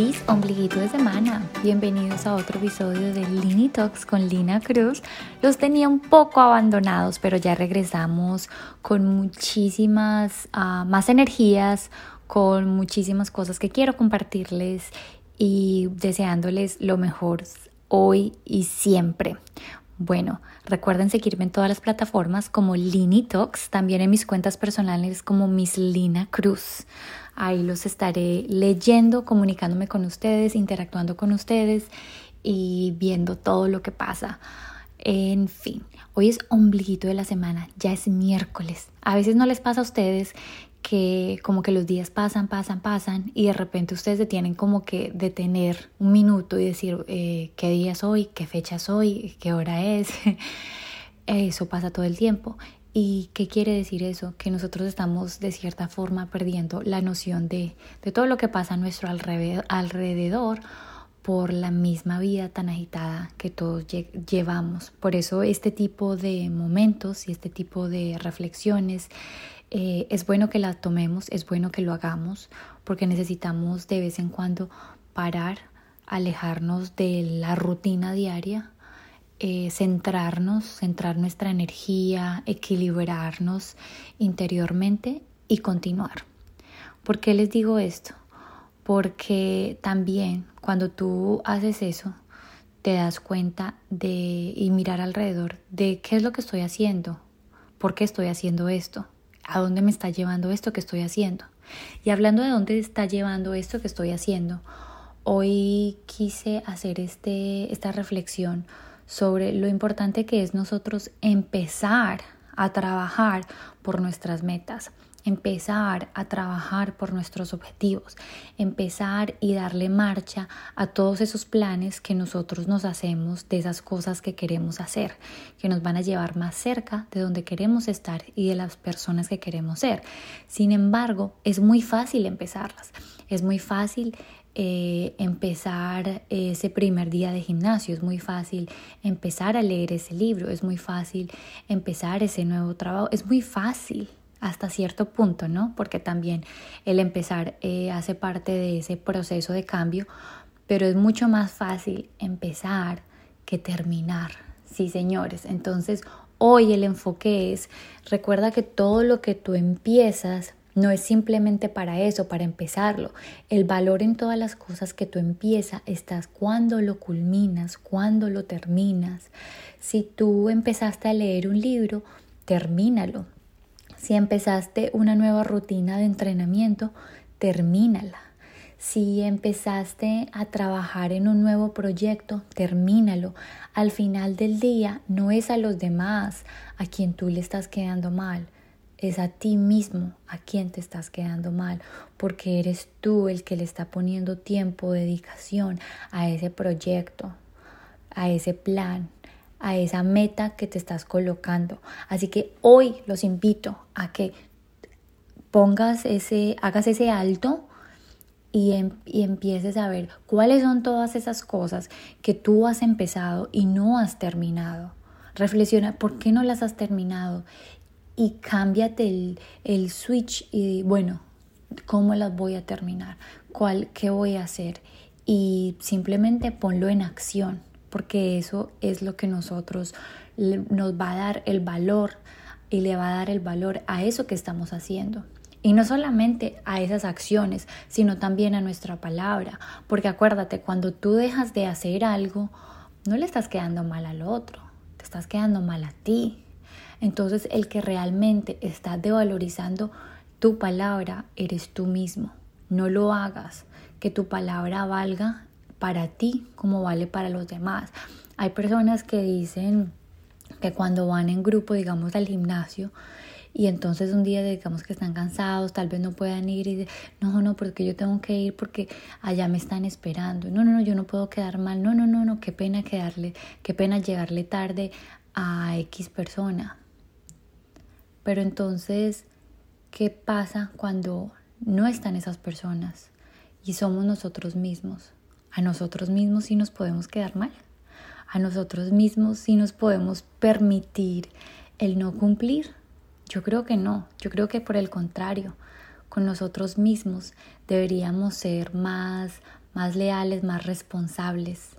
Feliz ombliguito de semana. Bienvenidos a otro episodio de Lini Talks con Lina Cruz. Los tenía un poco abandonados, pero ya regresamos con muchísimas ah, más energías, con muchísimas cosas que quiero compartirles y deseándoles lo mejor hoy y siempre. Bueno, recuerden seguirme en todas las plataformas como Lini Talks, también en mis cuentas personales como Miss Lina Cruz. Ahí los estaré leyendo, comunicándome con ustedes, interactuando con ustedes y viendo todo lo que pasa. En fin, hoy es ombliguito de la semana, ya es miércoles. A veces no les pasa a ustedes que como que los días pasan, pasan, pasan y de repente ustedes se tienen como que detener un minuto y decir eh, qué día es hoy, qué fecha es hoy, qué hora es. Eso pasa todo el tiempo. ¿Y qué quiere decir eso? Que nosotros estamos de cierta forma perdiendo la noción de, de todo lo que pasa a nuestro alrededor, alrededor por la misma vida tan agitada que todos llevamos. Por eso este tipo de momentos y este tipo de reflexiones eh, es bueno que las tomemos, es bueno que lo hagamos, porque necesitamos de vez en cuando parar, alejarnos de la rutina diaria eh, centrarnos, centrar nuestra energía, equilibrarnos interiormente y continuar. ¿Por qué les digo esto? Porque también cuando tú haces eso, te das cuenta de y mirar alrededor de qué es lo que estoy haciendo, por qué estoy haciendo esto, a dónde me está llevando esto que estoy haciendo. Y hablando de dónde está llevando esto que estoy haciendo, hoy quise hacer este, esta reflexión sobre lo importante que es nosotros empezar a trabajar por nuestras metas, empezar a trabajar por nuestros objetivos, empezar y darle marcha a todos esos planes que nosotros nos hacemos de esas cosas que queremos hacer, que nos van a llevar más cerca de donde queremos estar y de las personas que queremos ser. Sin embargo, es muy fácil empezarlas, es muy fácil eh, empezar ese primer día de gimnasio, es muy fácil empezar a leer ese libro, es muy fácil empezar ese nuevo trabajo, es muy fácil hasta cierto punto, ¿no? Porque también el empezar eh, hace parte de ese proceso de cambio, pero es mucho más fácil empezar que terminar. Sí, señores. Entonces, hoy el enfoque es, recuerda que todo lo que tú empiezas no es simplemente para eso, para empezarlo. El valor en todas las cosas que tú empiezas estás cuando lo culminas, cuando lo terminas. Si tú empezaste a leer un libro, termínalo. Si empezaste una nueva rutina de entrenamiento, termínala. Si empezaste a trabajar en un nuevo proyecto, termínalo. Al final del día no es a los demás a quien tú le estás quedando mal es a ti mismo a quien te estás quedando mal, porque eres tú el que le está poniendo tiempo, dedicación a ese proyecto, a ese plan, a esa meta que te estás colocando. Así que hoy los invito a que pongas ese, hagas ese alto y, em, y, empieces a ver cuáles son todas esas cosas que tú has empezado y no has terminado. Reflexiona, ¿por qué no las has terminado? y cámbiate el, switch y bueno, ¿cómo las voy a terminar? ¿Cuál, ¿Qué voy a hacer? Y simplemente ponlo en acción, porque eso es lo que nosotros nos va a dar el valor y le va a dar el valor a eso que estamos haciendo. Y no solamente a esas acciones, sino también a nuestra palabra. Porque acuérdate, cuando tú dejas de hacer algo, no le estás quedando mal al otro, te estás quedando mal a ti. Entonces el que realmente está devalorizando tu palabra eres tú mismo. No lo hagas, que tu palabra valga para ti como vale para los demás. Hay personas que dicen que cuando van en grupo, digamos, al gimnasio, y entonces un día digamos que están cansados, tal vez no puedan ir y dicen, no, no, porque yo tengo que ir porque allá me están esperando. No, no, no, yo no puedo quedar mal. No, no, no, no, qué pena quedarle, qué pena llegarle tarde a X persona. Pero entonces, ¿qué pasa cuando no están esas personas y somos nosotros mismos? A nosotros mismos sí nos podemos quedar mal. A nosotros mismos sí nos podemos permitir el no cumplir. Yo creo que no. Yo creo que por el contrario, con nosotros mismos deberíamos ser más más leales, más responsables.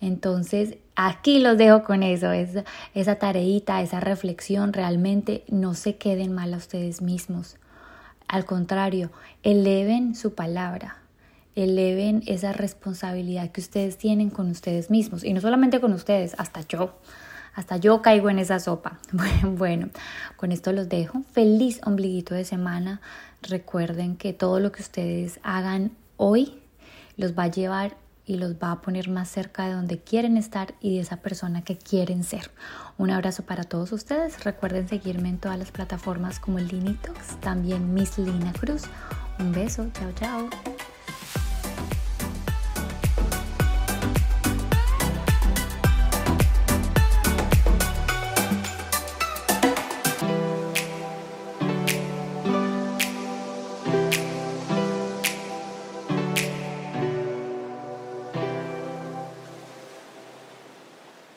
Entonces, aquí los dejo con eso, esa, tareita, esa reflexión, realmente no se queden mal a ustedes mismos. Al contrario, eleven su palabra, eleven esa responsabilidad que ustedes tienen con ustedes mismos. Y no solamente con ustedes, hasta yo. Hasta yo caigo en esa sopa. Bueno, con esto los dejo. Feliz ombliguito de semana. Recuerden que todo lo que ustedes hagan hoy los va a llevar y los va a poner más cerca de donde quieren estar y de esa persona que quieren ser. Un abrazo para todos ustedes. Recuerden seguirme en todas las plataformas como Linitox, también Miss Lina Cruz. Un beso, chao, chao.